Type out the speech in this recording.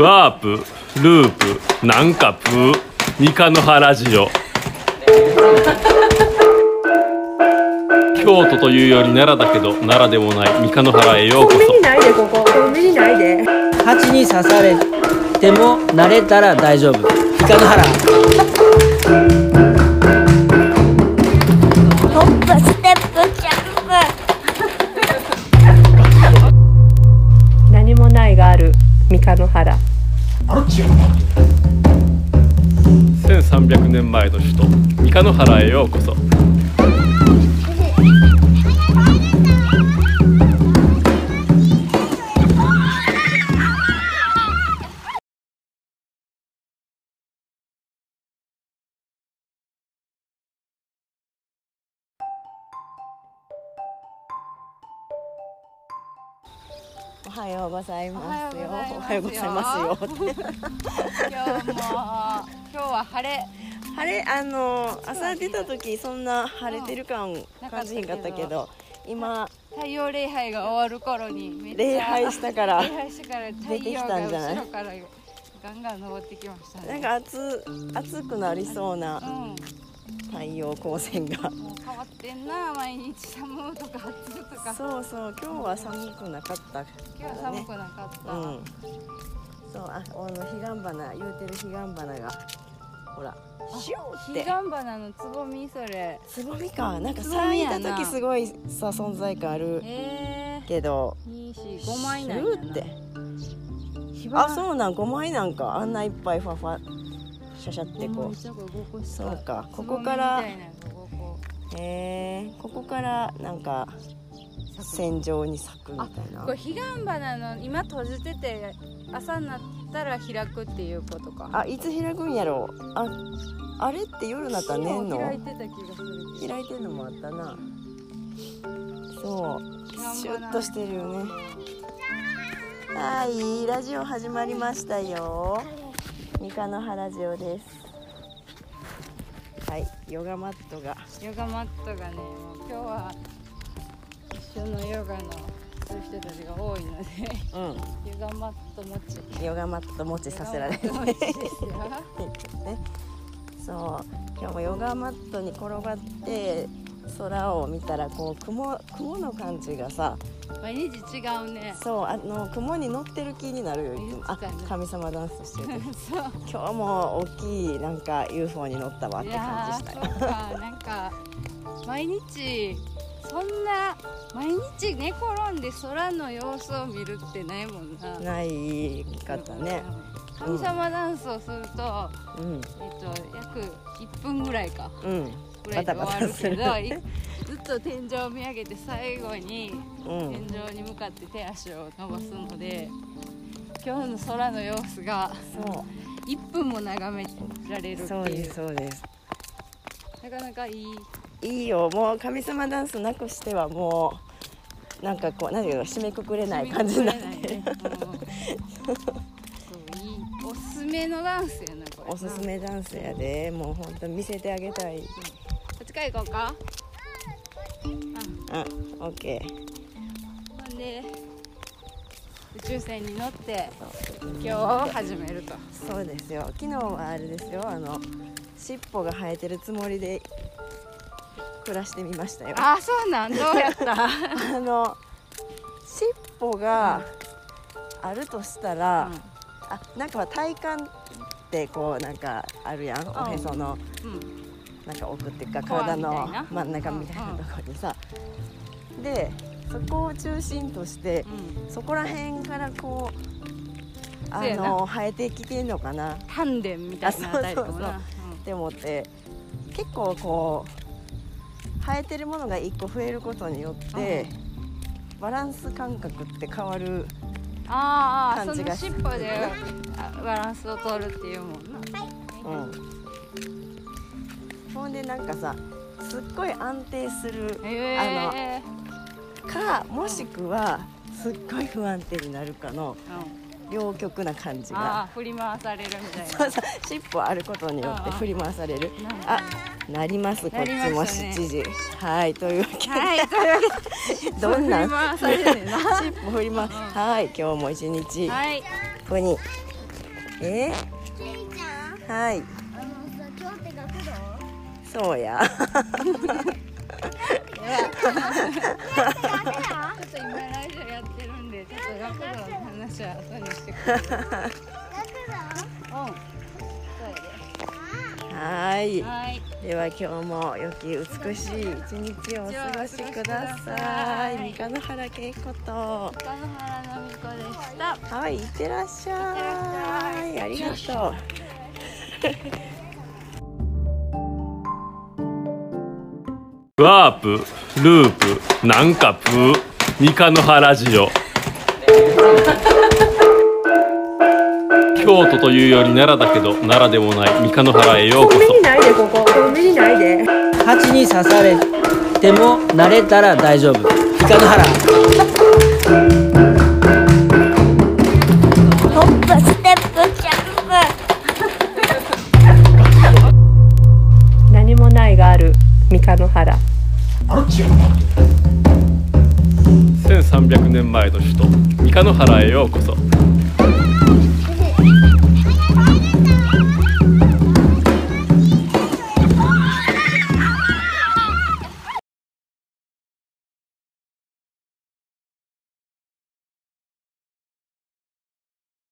ワープループなんかプー三日の原ラジオ。京都というより奈良だけど奈良でもない三日の原へようこそ。海にないでここ海にないで蜂に刺されても慣れたら大丈夫。イカの原鹿の原1300年前の首都三日野原へようこそ。おはようございますよ。おはようございますよ。今日も今日は晴れ。晴れあの朝出た時そんな晴れてる感感じへんかったけど、今太陽礼拝が終わる頃に礼拝したから礼拝してから太陽が後ろからガンガン登ってきましたね。なんか暑暑くなりそうなうん太陽光線が。変わってんな毎日寒とか暑とか。そうそう今日は寒くなかった。今日は寒くなかった、うん。そうああの彼岸花言うてる彼岸花が。ほらシューって。彼岸。花のつぼみそれ。つぼみか。なんか咲いた時すごいさ存在感ある。え。けど。ー、2 4 5枚なんやな。って。あそうなん5枚なんか。あんないっぱいファファシャシャってこう。そうかここからへえここからなんか線状に咲くみたいな。これ彼岸花の今閉じてて朝になったら開くっていうことか。あいつ開くんやろああれって夜になったら寝んの？開いてた気がする。開いてんのもあったな。そうシュッとしてるよね。はいラジオ始まりましたよ三日の原ジオです。はいヨガマットが。ヨガマットがねもう今日は一緒のヨガのする人たちが多いのでうヨガマット持ち。んヨガマット持ちさせられるヨガマット持ちですよ。ね。そう。今日もヨガマットに転がって空を見たらこう雲雲の感じがさ毎日違うね。そうあの雲に乗ってる気になるよいつも。あ神様ダンスしてる そう。今日も大きいなんか UFO に乗ったわって感じしたよ。なんか毎日そんな毎日寝転んで空の様子を見るってないもんな。ないかったね。神様ダンスをすると、うん。えっと約1分ぐらいか。うんぐらいで終わるけどバタバタするいずっと天井を見上げて最後にうん。天井に向かって手足を伸ばすので今日の空の様子がそ1分も眺められるってう。そうでいうすそうです。なかなかいい。いいよもう神様ダンスなくしてはもうなんかこう何ていうの締めくくれない感じになって。る、ねおすすめのダンスやなこれ。おすすめダンスやで。もう本当見せてあげたいこっちから行こうか。うん。オッケー。ほんで宇宙船に乗って今日を始めると。そうですよ。昨日はあれですよ。あの尻尾が生えてるつもりで暮らしてみましたよ。あそうなん？どうやった？あの尻尾があるとしたら、あなんか体幹ってこうなんかあるやん、おへその。うんなんか奥っていうか体の真ん中みたいなところにさ、でそこを中心としてうん。そこら辺からこうあの生えてきてんのかな。っ丹田みたいなタイプかもなて思って。結構こう生えてるものが1個増えることによって、バランス感覚って変わるあーあーその感じが尻尾であバランスを取るっていうもんな。うんほんでなんかさすっごい安定するへえかもしくはすっごい不安定になるかの両極な感じあがあ振り回されるみたいな。そうそう尻尾あることによって振り回される。なあなりますこっちもましたね。7時はいというわけで、はい どんな？尻尾振り回はい今日も一日。はい。ふに。え？ケイちゃん。はいそうやちょっと今ラジオやってるんでちょっと学童の話は後にしてくれるうんそうはいはいでは今日も良き美しい一日をお過ごしください。三日野原恵子と。北の原のみこでしたはい、いってらっしゃい。ありがとう。ワープループなんかプー三日の原ラジオ。京都というより奈良だけど奈良でもない三日の原へようこそ。コンビニないでここコンビニないで。蜂に刺されても慣れたら大丈夫。イカの原三日の原。1300年前の首都三日の原へようこそ。